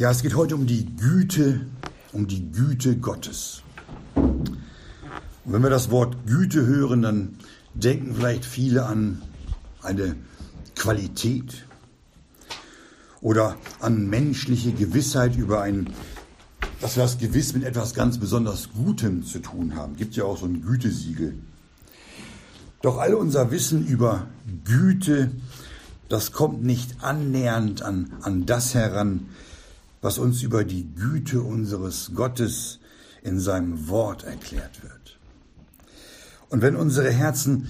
Ja, es geht heute um die Güte, um die Güte Gottes. Und wenn wir das Wort Güte hören, dann denken vielleicht viele an eine Qualität oder an menschliche Gewissheit über ein, dass wir das gewiss mit etwas ganz besonders Gutem zu tun haben. Gibt ja auch so ein Gütesiegel. Doch all unser Wissen über Güte, das kommt nicht annähernd an, an das heran, was uns über die Güte unseres Gottes in seinem Wort erklärt wird. Und wenn unsere Herzen,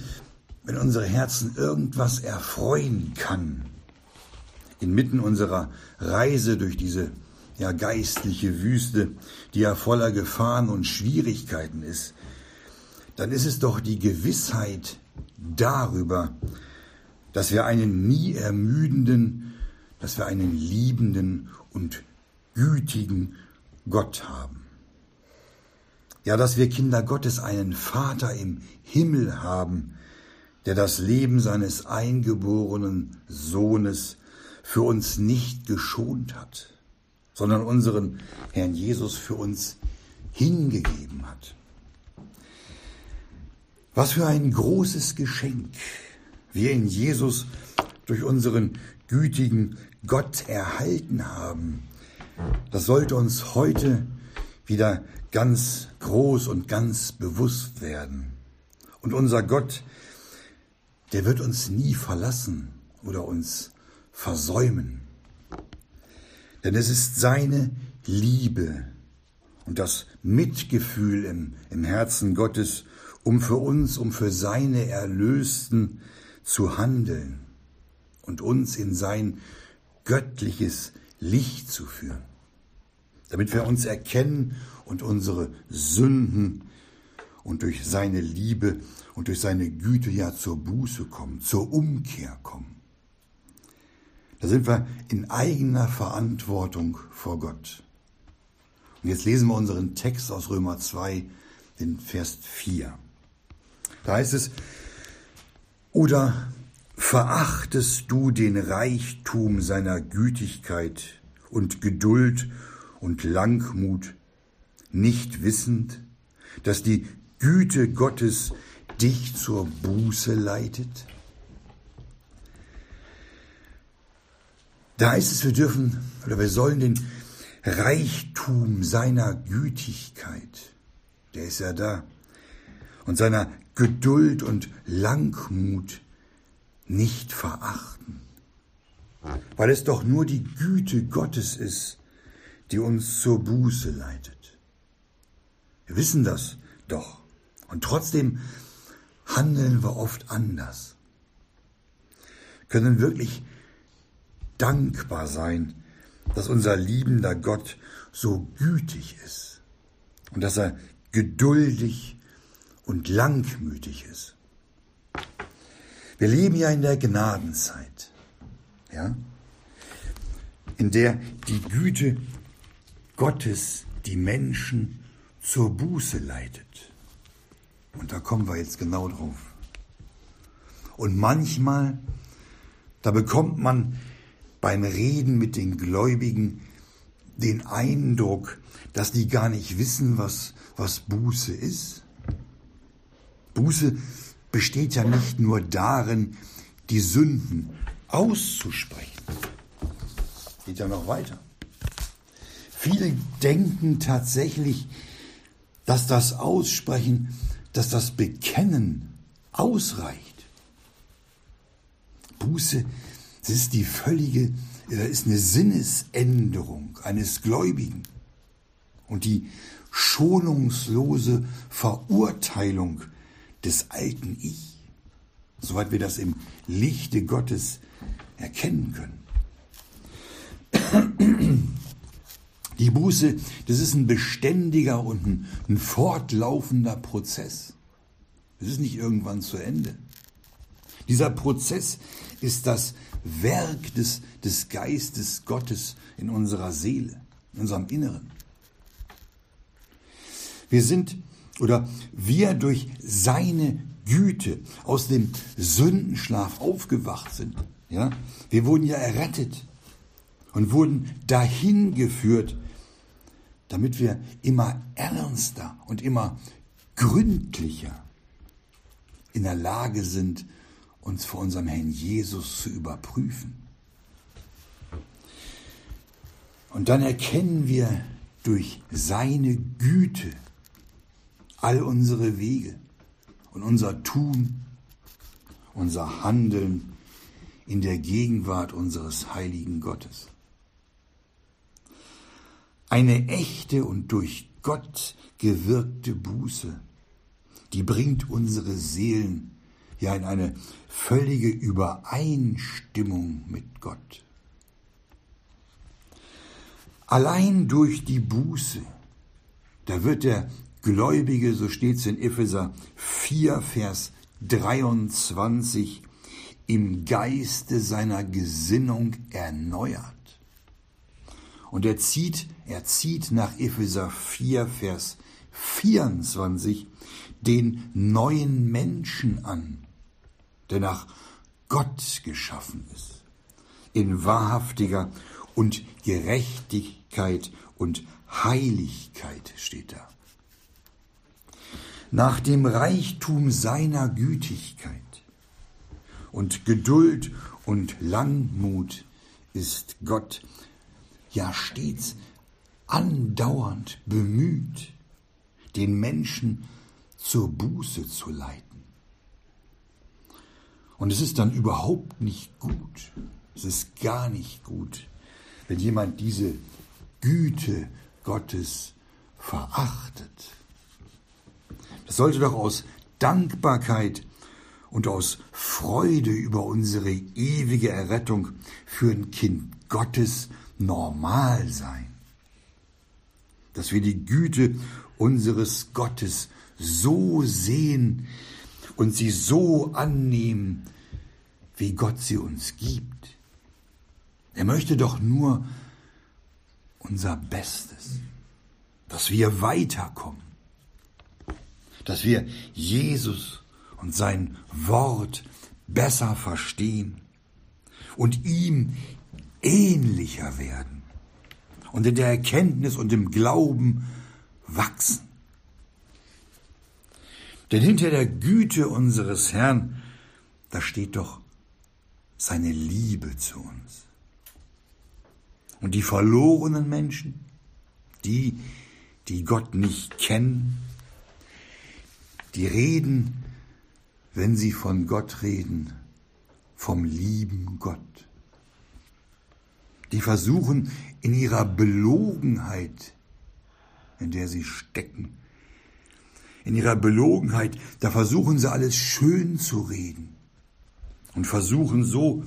wenn unsere Herzen irgendwas erfreuen kann, inmitten unserer Reise durch diese ja geistliche Wüste, die ja voller Gefahren und Schwierigkeiten ist, dann ist es doch die Gewissheit darüber, dass wir einen nie ermüdenden, dass wir einen liebenden und gütigen Gott haben. Ja, dass wir Kinder Gottes einen Vater im Himmel haben, der das Leben seines eingeborenen Sohnes für uns nicht geschont hat, sondern unseren Herrn Jesus für uns hingegeben hat. Was für ein großes Geschenk wir in Jesus durch unseren gütigen Gott erhalten haben, das sollte uns heute wieder ganz groß und ganz bewusst werden. Und unser Gott, der wird uns nie verlassen oder uns versäumen. Denn es ist seine Liebe und das Mitgefühl im, im Herzen Gottes, um für uns, um für seine Erlösten zu handeln und uns in sein göttliches Licht zu führen, damit wir uns erkennen und unsere Sünden und durch seine Liebe und durch seine Güte ja zur Buße kommen, zur Umkehr kommen. Da sind wir in eigener Verantwortung vor Gott. Und jetzt lesen wir unseren Text aus Römer 2, den Vers 4. Da heißt es, oder verachtest du den Reichtum seiner Gütigkeit und Geduld und Langmut, nicht wissend, dass die Güte Gottes dich zur Buße leitet? Da ist es, wir dürfen oder wir sollen den Reichtum seiner Gütigkeit, der ist ja da, und seiner Geduld und Langmut nicht verachten, weil es doch nur die Güte Gottes ist, die uns zur Buße leitet. Wir wissen das doch und trotzdem handeln wir oft anders, können wirklich dankbar sein, dass unser liebender Gott so gütig ist und dass er geduldig und langmütig ist. Wir leben ja in der Gnadenzeit, ja, in der die Güte Gottes die Menschen zur Buße leitet. Und da kommen wir jetzt genau drauf. Und manchmal, da bekommt man beim Reden mit den Gläubigen den Eindruck, dass die gar nicht wissen, was, was Buße ist. Buße besteht ja nicht nur darin, die Sünden auszusprechen. Geht ja noch weiter. Viele denken tatsächlich, dass das Aussprechen, dass das Bekennen ausreicht. Buße es ist die völlige, ist eine Sinnesänderung eines Gläubigen und die schonungslose Verurteilung des alten Ich, soweit wir das im Lichte Gottes erkennen können. Die Buße, das ist ein beständiger und ein, ein fortlaufender Prozess. Es ist nicht irgendwann zu Ende. Dieser Prozess ist das Werk des, des Geistes Gottes in unserer Seele, in unserem Inneren. Wir sind oder wir durch seine Güte aus dem Sündenschlaf aufgewacht sind. Ja? Wir wurden ja errettet. und wurden dahin geführt, damit wir immer ernster und immer gründlicher in der Lage sind, uns vor unserem Herrn Jesus zu überprüfen. Und dann erkennen wir durch seine Güte all unsere Wege und unser Tun, unser Handeln in der Gegenwart unseres heiligen Gottes. Eine echte und durch Gott gewirkte Buße, die bringt unsere Seelen ja in eine völlige Übereinstimmung mit Gott. Allein durch die Buße, da wird der Gläubige, so steht es in Epheser 4, Vers 23, im Geiste seiner Gesinnung erneuert. Und er zieht, er zieht nach Epheser 4, Vers 24 den neuen Menschen an, der nach Gott geschaffen ist, in wahrhaftiger und Gerechtigkeit und Heiligkeit steht da. Nach dem Reichtum seiner Gütigkeit und Geduld und Langmut ist Gott ja stets andauernd bemüht, den Menschen zur Buße zu leiten. Und es ist dann überhaupt nicht gut, es ist gar nicht gut, wenn jemand diese Güte Gottes verachtet. Das sollte doch aus Dankbarkeit und aus Freude über unsere ewige Errettung für ein Kind Gottes normal sein, dass wir die Güte unseres Gottes so sehen und sie so annehmen, wie Gott sie uns gibt. Er möchte doch nur unser Bestes, dass wir weiterkommen, dass wir Jesus und sein Wort besser verstehen und ihm ähnlicher werden und in der Erkenntnis und im Glauben wachsen. Denn hinter der Güte unseres Herrn, da steht doch seine Liebe zu uns. Und die verlorenen Menschen, die, die Gott nicht kennen, die reden, wenn sie von Gott reden, vom lieben Gott die versuchen in ihrer Belogenheit, in der sie stecken, in ihrer Belogenheit, da versuchen sie alles schön zu reden und versuchen so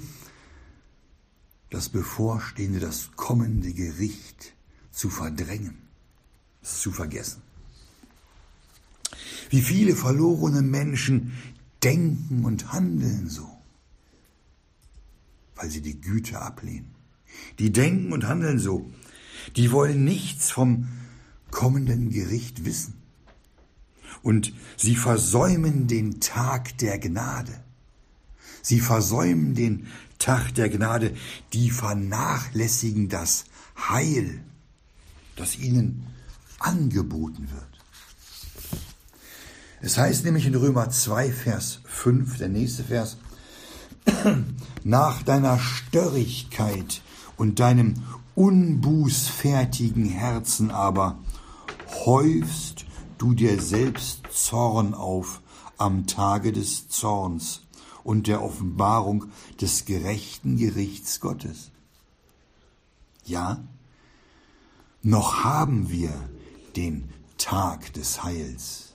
das bevorstehende, das kommende Gericht zu verdrängen, zu vergessen. Wie viele verlorene Menschen denken und handeln so, weil sie die Güte ablehnen. Die denken und handeln so. Die wollen nichts vom kommenden Gericht wissen. Und sie versäumen den Tag der Gnade. Sie versäumen den Tag der Gnade. Die vernachlässigen das Heil, das ihnen angeboten wird. Es heißt nämlich in Römer 2, Vers 5, der nächste Vers, nach deiner Störrigkeit und deinem unbußfertigen Herzen aber häufst du dir selbst Zorn auf am Tage des Zorns und der Offenbarung des gerechten Gerichts Gottes. Ja, noch haben wir den Tag des Heils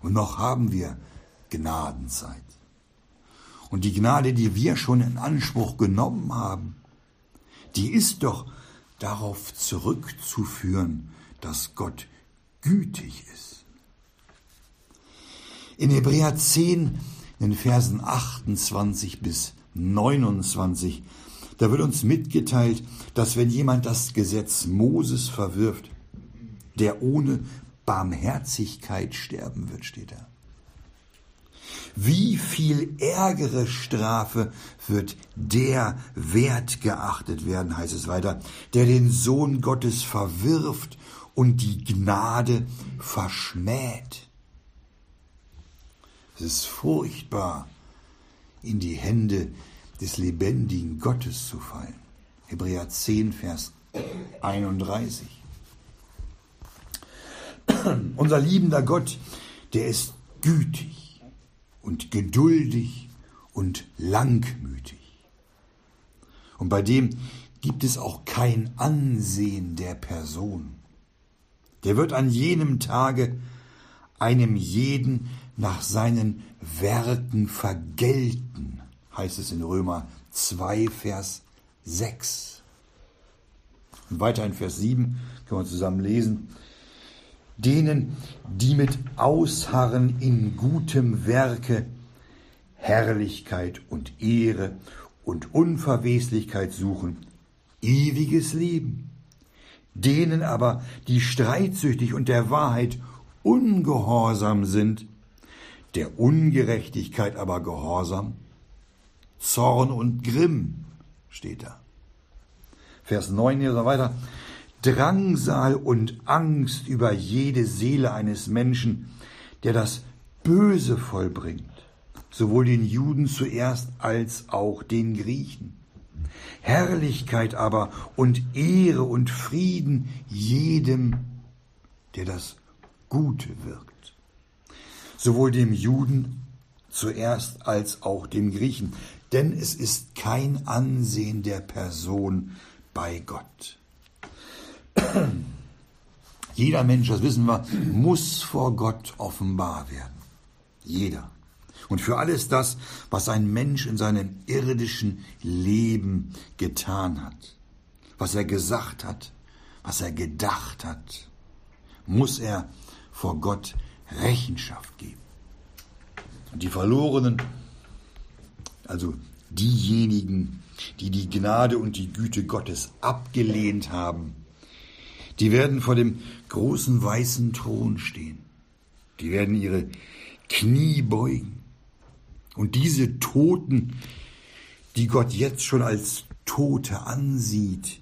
und noch haben wir Gnadenzeit. Und die Gnade, die wir schon in Anspruch genommen haben, die ist doch darauf zurückzuführen, dass Gott gütig ist. In Hebräer 10, in Versen 28 bis 29, da wird uns mitgeteilt, dass wenn jemand das Gesetz Moses verwirft, der ohne Barmherzigkeit sterben wird, steht da. Wie viel ärgere Strafe wird der wert geachtet werden, heißt es weiter, der den Sohn Gottes verwirft und die Gnade verschmäht. Es ist furchtbar, in die Hände des lebendigen Gottes zu fallen. Hebräer 10, Vers 31. Unser liebender Gott, der ist gütig und geduldig und langmütig. Und bei dem gibt es auch kein Ansehen der Person. Der wird an jenem Tage einem jeden nach seinen Werken vergelten, heißt es in Römer 2, Vers 6. Und weiter in Vers 7 können wir zusammen lesen. Denen, die mit Ausharren in gutem Werke Herrlichkeit und Ehre und Unverweslichkeit suchen, ewiges Leben. Denen aber, die streitsüchtig und der Wahrheit ungehorsam sind, der Ungerechtigkeit aber gehorsam, Zorn und Grimm steht da. Vers 9 hier so weiter. Drangsal und Angst über jede Seele eines Menschen, der das Böse vollbringt, sowohl den Juden zuerst als auch den Griechen. Herrlichkeit aber und Ehre und Frieden jedem, der das Gute wirkt, sowohl dem Juden zuerst als auch dem Griechen, denn es ist kein Ansehen der Person bei Gott. Jeder Mensch, das wissen wir, muss vor Gott offenbar werden. Jeder. Und für alles das, was ein Mensch in seinem irdischen Leben getan hat, was er gesagt hat, was er gedacht hat, muss er vor Gott Rechenschaft geben. Und die Verlorenen, also diejenigen, die die Gnade und die Güte Gottes abgelehnt haben, die werden vor dem großen weißen Thron stehen. Die werden ihre Knie beugen. Und diese Toten, die Gott jetzt schon als Tote ansieht,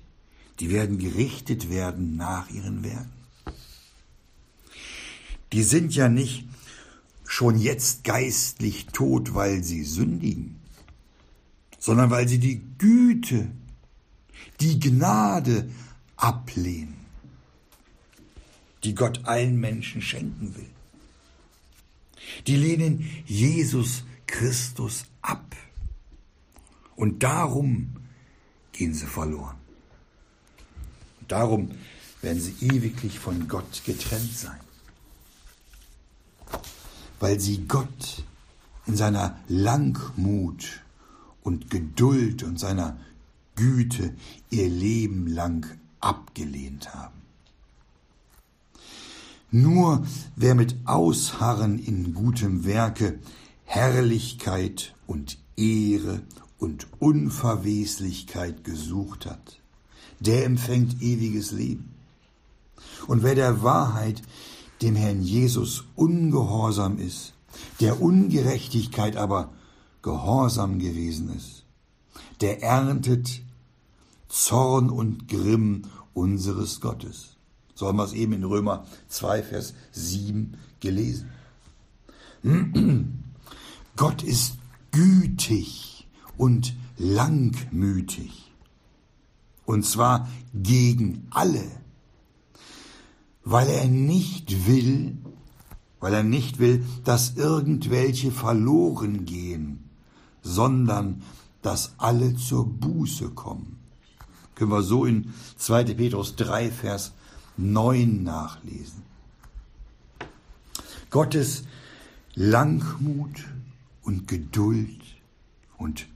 die werden gerichtet werden nach ihren Werken. Die sind ja nicht schon jetzt geistlich tot, weil sie sündigen, sondern weil sie die Güte, die Gnade ablehnen die Gott allen Menschen schenken will. Die lehnen Jesus Christus ab. Und darum gehen sie verloren. Und darum werden sie ewiglich von Gott getrennt sein. Weil sie Gott in seiner Langmut und Geduld und seiner Güte ihr Leben lang abgelehnt haben. Nur wer mit Ausharren in gutem Werke Herrlichkeit und Ehre und Unverweslichkeit gesucht hat, der empfängt ewiges Leben. Und wer der Wahrheit, dem Herrn Jesus, ungehorsam ist, der Ungerechtigkeit aber gehorsam gewesen ist, der erntet Zorn und Grimm unseres Gottes. So haben wir es eben in Römer 2, Vers 7 gelesen. Gott ist gütig und langmütig. Und zwar gegen alle. Weil er nicht will, weil er nicht will, dass irgendwelche verloren gehen, sondern dass alle zur Buße kommen. Können wir so in 2. Petrus 3, Vers 9 nachlesen. Gottes Langmut und Geduld und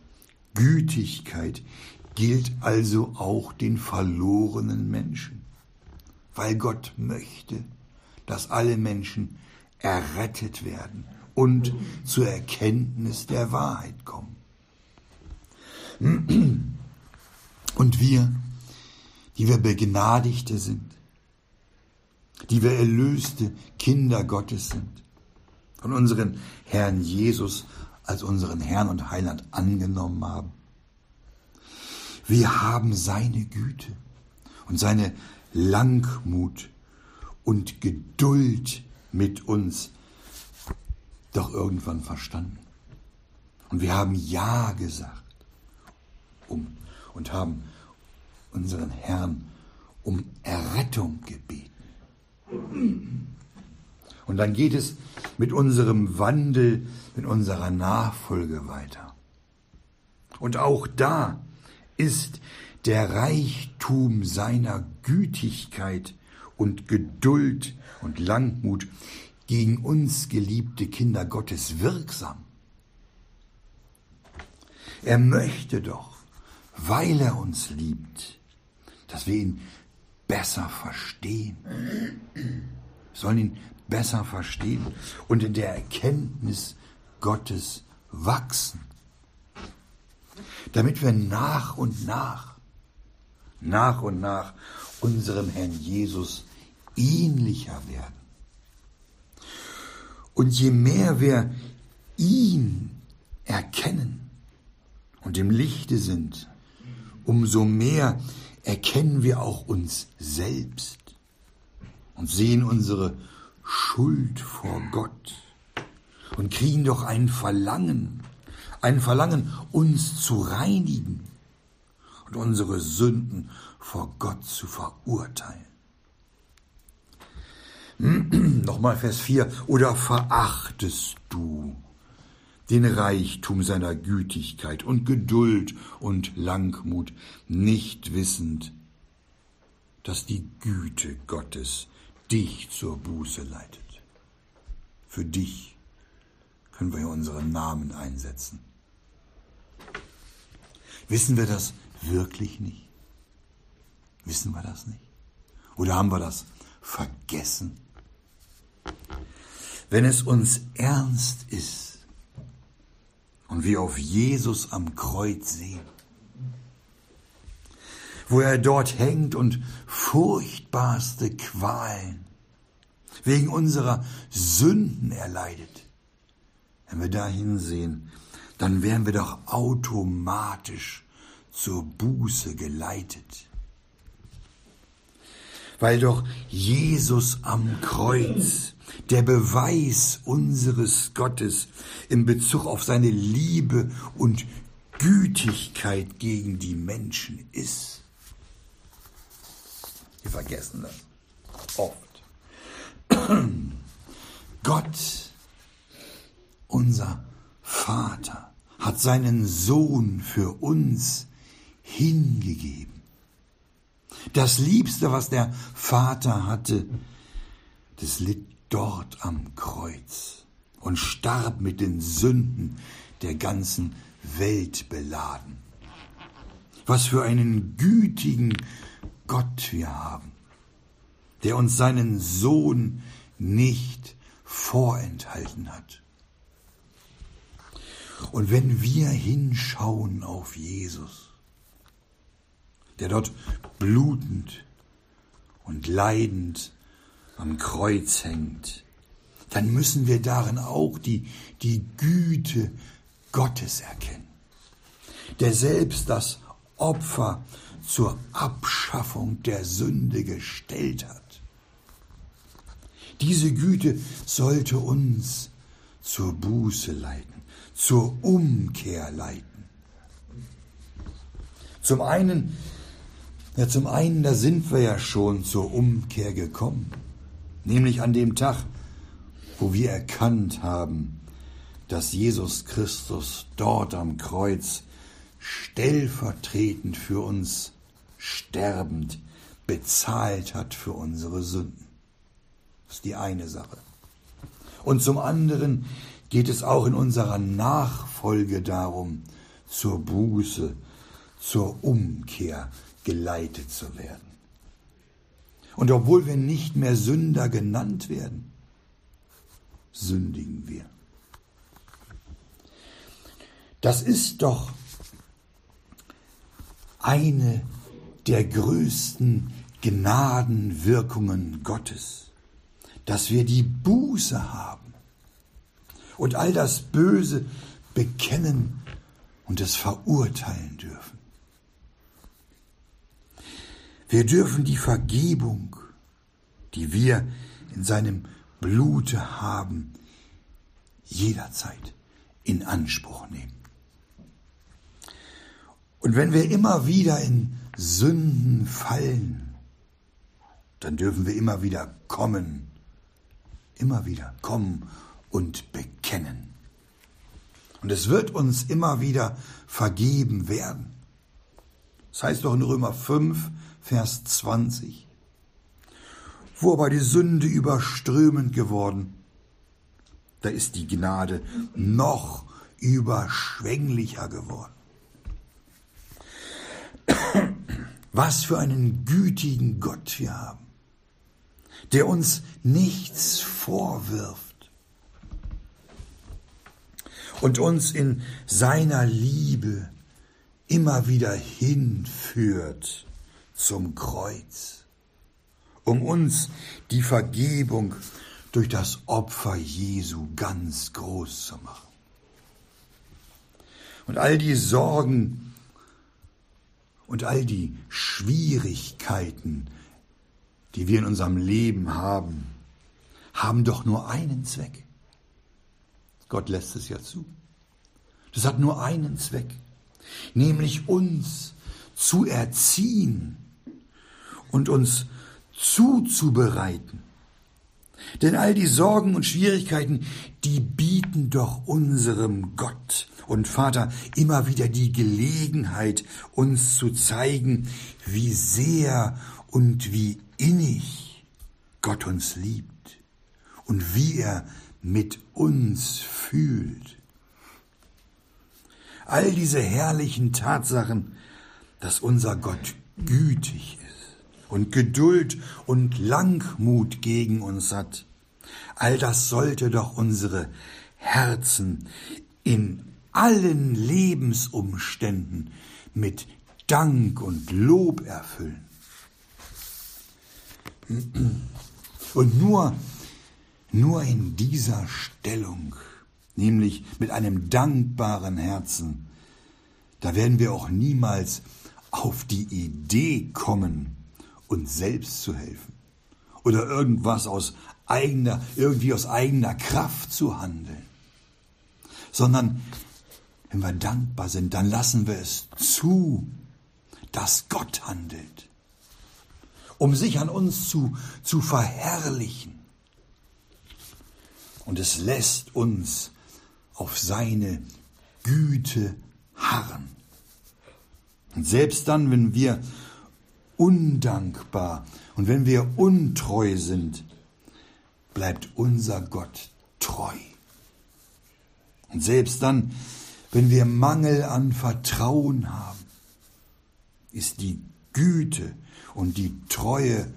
Gütigkeit gilt also auch den verlorenen Menschen, weil Gott möchte, dass alle Menschen errettet werden und zur Erkenntnis der Wahrheit kommen. Und wir, die wir Begnadigte sind, die wir erlöste Kinder Gottes sind, von unserem Herrn Jesus als unseren Herrn und Heiland angenommen haben. Wir haben seine Güte und seine Langmut und Geduld mit uns doch irgendwann verstanden. Und wir haben Ja gesagt um, und haben unseren Herrn um Errettung gebeten. Und dann geht es mit unserem Wandel, mit unserer Nachfolge weiter. Und auch da ist der Reichtum seiner Gütigkeit und Geduld und Langmut gegen uns geliebte Kinder Gottes wirksam. Er möchte doch, weil er uns liebt, dass wir ihn besser verstehen. Wir sollen ihn besser verstehen und in der Erkenntnis Gottes wachsen, damit wir nach und nach, nach und nach unserem Herrn Jesus ähnlicher werden. Und je mehr wir ihn erkennen und im Lichte sind, umso mehr erkennen wir auch uns selbst und sehen unsere Schuld vor Gott und kriegen doch ein Verlangen, ein Verlangen, uns zu reinigen und unsere Sünden vor Gott zu verurteilen. Nochmal Vers 4. Oder verachtest du den Reichtum seiner Gütigkeit und Geduld und Langmut, nicht wissend, dass die Güte Gottes dich zur Buße leitet. Für dich können wir unseren Namen einsetzen. Wissen wir das wirklich nicht? Wissen wir das nicht? Oder haben wir das vergessen? Wenn es uns ernst ist und wir auf Jesus am Kreuz sehen, wo er dort hängt und furchtbarste Qualen wegen unserer Sünden erleidet, wenn wir da hinsehen, dann werden wir doch automatisch zur Buße geleitet. Weil doch Jesus am Kreuz der Beweis unseres Gottes in Bezug auf seine Liebe und Gütigkeit gegen die Menschen ist. Wir vergessen das oft. Gott, unser Vater, hat seinen Sohn für uns hingegeben. Das Liebste, was der Vater hatte, das litt dort am Kreuz und starb mit den Sünden der ganzen Welt beladen. Was für einen gütigen Gott wir haben, der uns seinen Sohn nicht vorenthalten hat. Und wenn wir hinschauen auf Jesus, der dort blutend und leidend am Kreuz hängt, dann müssen wir darin auch die, die Güte Gottes erkennen, der selbst das Opfer zur Abschaffung der Sünde gestellt hat. Diese Güte sollte uns zur Buße leiten, zur Umkehr leiten. Zum einen, ja zum einen, da sind wir ja schon zur Umkehr gekommen nämlich an dem Tag, wo wir erkannt haben, dass Jesus Christus dort am Kreuz stellvertretend für uns sterbend bezahlt hat für unsere Sünden. Das ist die eine Sache. Und zum anderen geht es auch in unserer Nachfolge darum, zur Buße, zur Umkehr geleitet zu werden. Und obwohl wir nicht mehr Sünder genannt werden, sündigen wir. Das ist doch eine der größten Gnadenwirkungen Gottes, dass wir die Buße haben und all das Böse bekennen und es verurteilen dürfen. Wir dürfen die Vergebung, die wir in seinem Blute haben, jederzeit in Anspruch nehmen. Und wenn wir immer wieder in Sünden fallen, dann dürfen wir immer wieder kommen, immer wieder kommen und bekennen. Und es wird uns immer wieder vergeben werden. Das heißt doch in Römer 5, Vers 20. Wo aber die Sünde überströmend geworden, da ist die Gnade noch überschwänglicher geworden. Was für einen gütigen Gott wir haben, der uns nichts vorwirft und uns in seiner Liebe immer wieder hinführt zum Kreuz, um uns die Vergebung durch das Opfer Jesu ganz groß zu machen. Und all die Sorgen und all die Schwierigkeiten, die wir in unserem Leben haben, haben doch nur einen Zweck. Gott lässt es ja zu. Das hat nur einen Zweck, nämlich uns zu erziehen und uns zuzubereiten. Denn all die Sorgen und Schwierigkeiten, die bieten doch unserem Gott und Vater immer wieder die Gelegenheit, uns zu zeigen, wie sehr und wie innig Gott uns liebt und wie er mit uns fühlt. All diese herrlichen Tatsachen, dass unser Gott gütig ist und Geduld und Langmut gegen uns hat. All das sollte doch unsere Herzen in allen Lebensumständen mit Dank und Lob erfüllen. Und nur, nur in dieser Stellung, nämlich mit einem dankbaren Herzen, da werden wir auch niemals auf die Idee kommen, uns selbst zu helfen oder irgendwas aus eigener, irgendwie aus eigener Kraft zu handeln, sondern wenn wir dankbar sind, dann lassen wir es zu, dass Gott handelt, um sich an uns zu, zu verherrlichen. Und es lässt uns auf seine Güte harren. Und selbst dann, wenn wir undankbar und wenn wir untreu sind, bleibt unser Gott treu. Und selbst dann, wenn wir Mangel an Vertrauen haben, ist die Güte und die Treue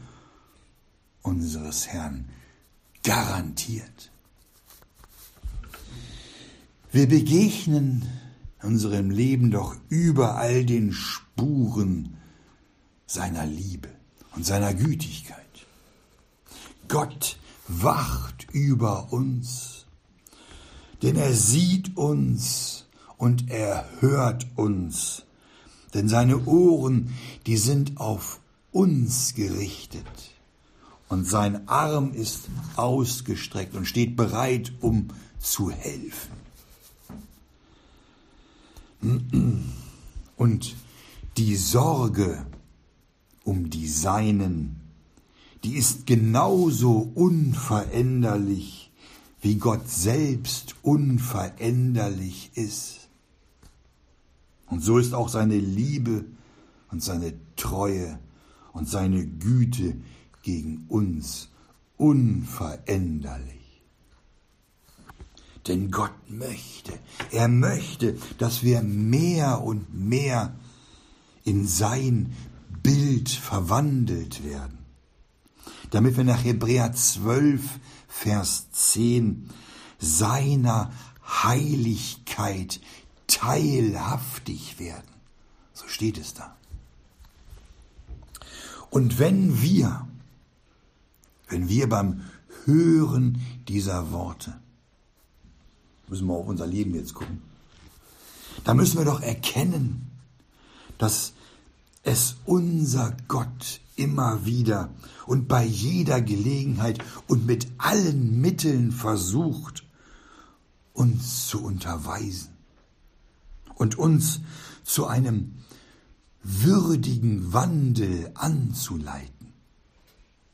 unseres Herrn garantiert. Wir begegnen unserem Leben doch überall den Spuren seiner Liebe und seiner Gütigkeit. Gott wacht über uns, denn er sieht uns und er hört uns, denn seine Ohren, die sind auf uns gerichtet und sein Arm ist ausgestreckt und steht bereit, um zu helfen. Und die Sorge um die Seinen, die ist genauso unveränderlich, wie Gott selbst unveränderlich ist. Und so ist auch seine Liebe und seine Treue und seine Güte gegen uns unveränderlich. Denn Gott möchte, er möchte, dass wir mehr und mehr in sein Bild verwandelt werden. Damit wir nach Hebräer 12, Vers 10 seiner Heiligkeit teilhaftig werden. So steht es da. Und wenn wir, wenn wir beim Hören dieser Worte müssen wir auf unser Leben jetzt gucken. Da müssen wir doch erkennen, dass es unser Gott immer wieder und bei jeder Gelegenheit und mit allen Mitteln versucht, uns zu unterweisen und uns zu einem würdigen Wandel anzuleiten.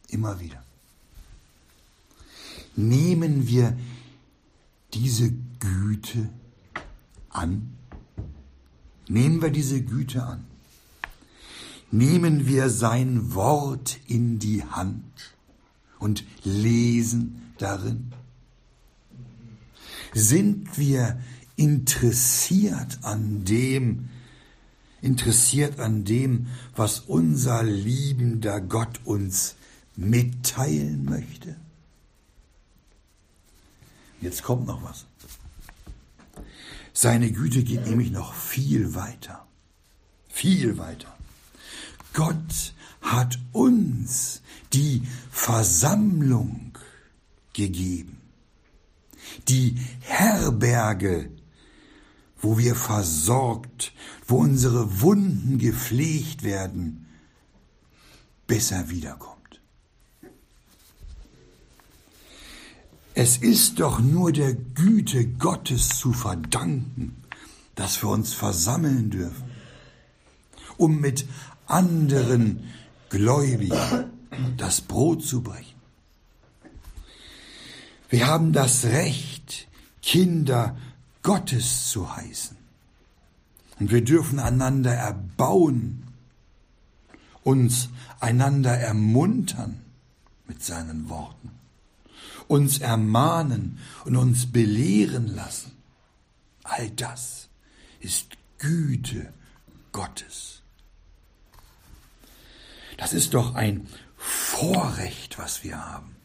Immer wieder. Nehmen wir diese Güte an? Nehmen wir diese Güte an? Nehmen wir sein Wort in die Hand und lesen darin? Sind wir interessiert an dem, interessiert an dem, was unser liebender Gott uns mitteilen möchte? Jetzt kommt noch was. Seine Güte geht nämlich noch viel weiter. Viel weiter. Gott hat uns die Versammlung gegeben. Die Herberge, wo wir versorgt, wo unsere Wunden gepflegt werden, bis er wiederkommt. Es ist doch nur der Güte Gottes zu verdanken, dass wir uns versammeln dürfen, um mit anderen Gläubigen das Brot zu brechen. Wir haben das Recht, Kinder Gottes zu heißen. Und wir dürfen einander erbauen, uns einander ermuntern mit seinen Worten uns ermahnen und uns belehren lassen. All das ist Güte Gottes. Das ist doch ein Vorrecht, was wir haben,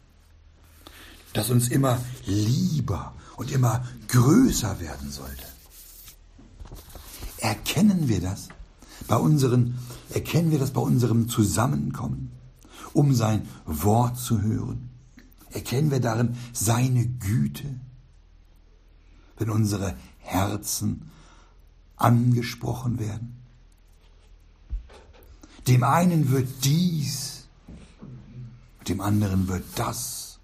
das uns immer lieber und immer größer werden sollte. Erkennen wir das bei unseren, erkennen wir das bei unserem Zusammenkommen, um sein Wort zu hören? Erkennen wir darin seine Güte, wenn unsere Herzen angesprochen werden? Dem einen wird dies, dem anderen wird das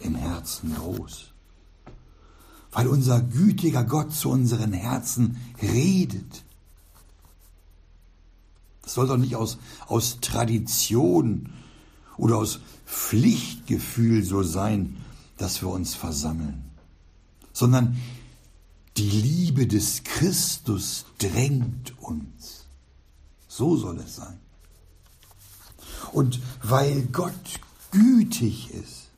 im Herzen groß. Weil unser gütiger Gott zu unseren Herzen redet. Das soll doch nicht aus, aus Tradition oder aus Pflichtgefühl so sein, dass wir uns versammeln, sondern die Liebe des Christus drängt uns. So soll es sein. Und weil Gott gütig ist,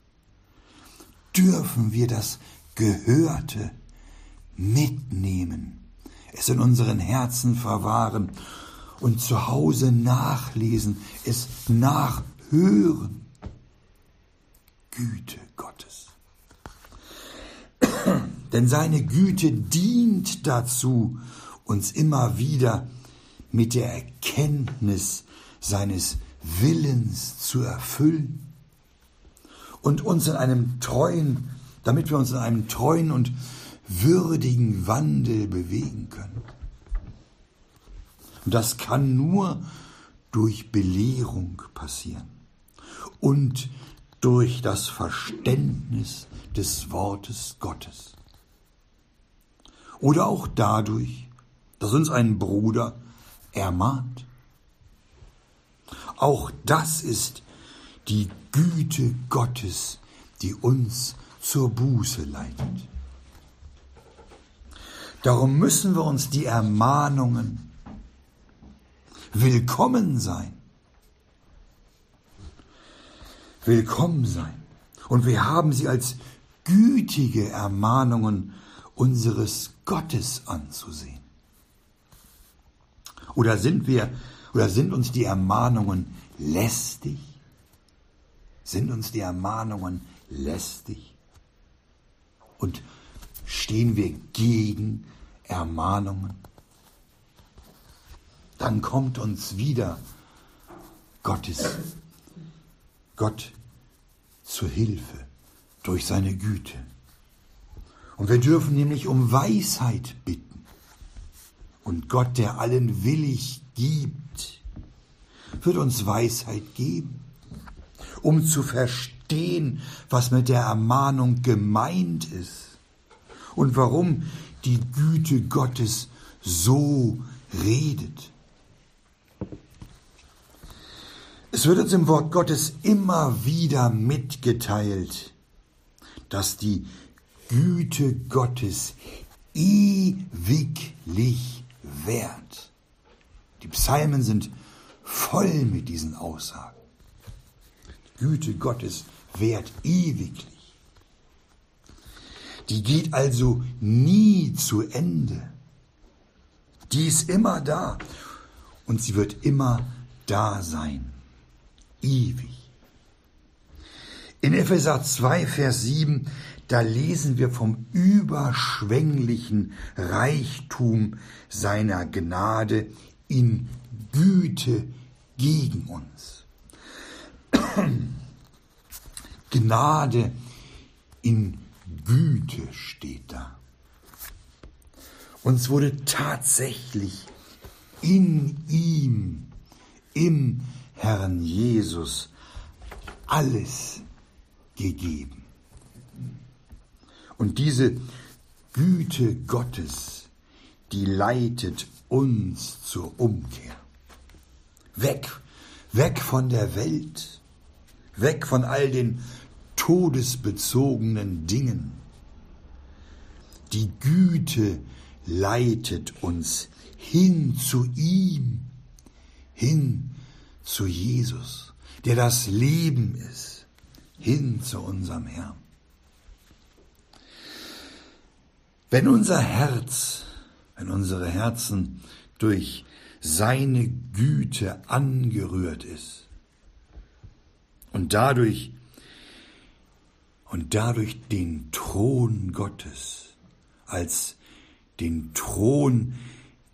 dürfen wir das Gehörte mitnehmen, es in unseren Herzen verwahren und zu Hause nachlesen, es nachhören Güte Gottes. Denn seine Güte dient dazu, uns immer wieder mit der Erkenntnis seines Willens zu erfüllen und uns in einem treuen, damit wir uns in einem treuen und würdigen Wandel bewegen können. Und das kann nur durch Belehrung passieren und durch das Verständnis des Wortes Gottes. Oder auch dadurch, dass uns ein Bruder ermahnt. Auch das ist die Güte Gottes, die uns zur Buße leitet. Darum müssen wir uns die Ermahnungen willkommen sein willkommen sein. Und wir haben sie als gütige Ermahnungen unseres Gottes anzusehen. Oder sind wir, oder sind uns die Ermahnungen lästig? Sind uns die Ermahnungen lästig? Und stehen wir gegen Ermahnungen? Dann kommt uns wieder Gottes, Gott zur Hilfe durch seine Güte Und wir dürfen nämlich um Weisheit bitten. Und Gott, der allen willig gibt, wird uns Weisheit geben, um zu verstehen, was mit der Ermahnung gemeint ist und warum die Güte Gottes so redet. Es wird uns im Wort Gottes immer wieder mitgeteilt, dass die Güte Gottes ewiglich währt. Die Psalmen sind voll mit diesen Aussagen. Die Güte Gottes währt ewiglich. Die geht also nie zu Ende. Die ist immer da und sie wird immer da sein. Ewig. In Epheser 2, Vers 7 da lesen wir vom überschwänglichen Reichtum seiner Gnade in Güte gegen uns. Gnade in Güte steht da. Uns wurde tatsächlich in ihm, im Herrn Jesus, alles gegeben. Und diese Güte Gottes, die leitet uns zur Umkehr. Weg, weg von der Welt, weg von all den todesbezogenen Dingen. Die Güte leitet uns hin zu ihm, hin zu Jesus, der das Leben ist, hin zu unserem Herrn. Wenn unser Herz, wenn unsere Herzen durch seine Güte angerührt ist und dadurch und dadurch den Thron Gottes als den Thron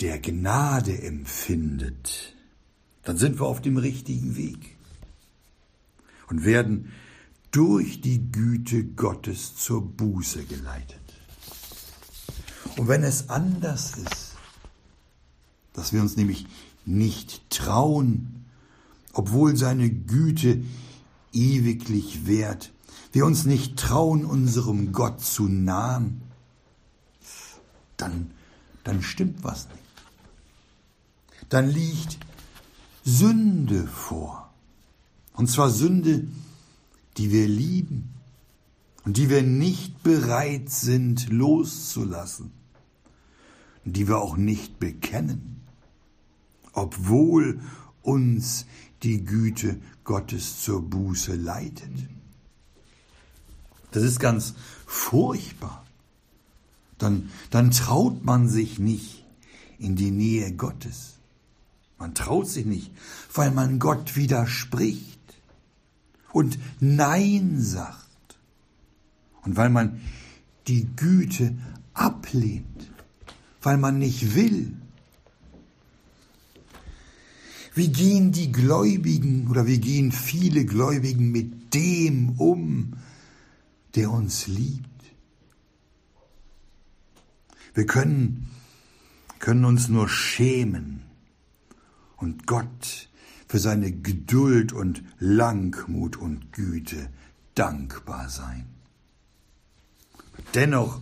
der Gnade empfindet, dann sind wir auf dem richtigen Weg und werden durch die Güte Gottes zur Buße geleitet. Und wenn es anders ist, dass wir uns nämlich nicht trauen, obwohl seine Güte ewiglich währt, wir uns nicht trauen, unserem Gott zu nahen, dann, dann stimmt was nicht. Dann liegt Sünde vor. Und zwar Sünde, die wir lieben und die wir nicht bereit sind loszulassen die wir auch nicht bekennen, obwohl uns die Güte Gottes zur Buße leitet. Das ist ganz furchtbar. Dann, dann traut man sich nicht in die Nähe Gottes. Man traut sich nicht, weil man Gott widerspricht und Nein sagt und weil man die Güte ablehnt weil man nicht will. Wie gehen die Gläubigen oder wie gehen viele Gläubigen mit dem um, der uns liebt? Wir können, können uns nur schämen und Gott für seine Geduld und Langmut und Güte dankbar sein. Dennoch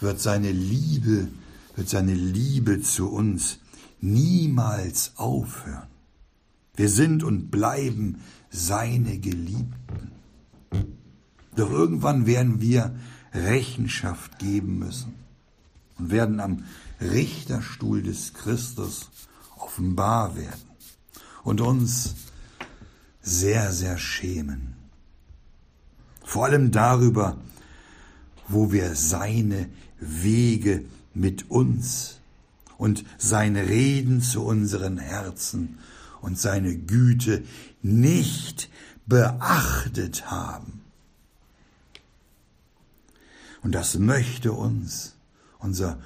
wird seine Liebe wird seine Liebe zu uns niemals aufhören. Wir sind und bleiben seine Geliebten. Doch irgendwann werden wir Rechenschaft geben müssen und werden am Richterstuhl des Christus offenbar werden und uns sehr, sehr schämen. Vor allem darüber, wo wir seine Wege mit uns und sein Reden zu unseren Herzen und seine Güte nicht beachtet haben. Und das möchte uns unser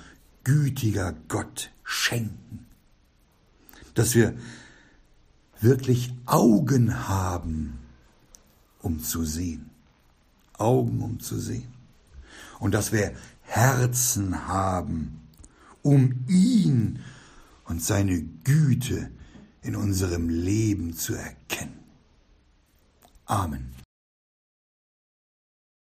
gütiger Gott schenken, dass wir wirklich Augen haben, um zu sehen. Augen, um zu sehen. Und dass wir Herzen haben, um ihn und seine Güte in unserem Leben zu erkennen. Amen.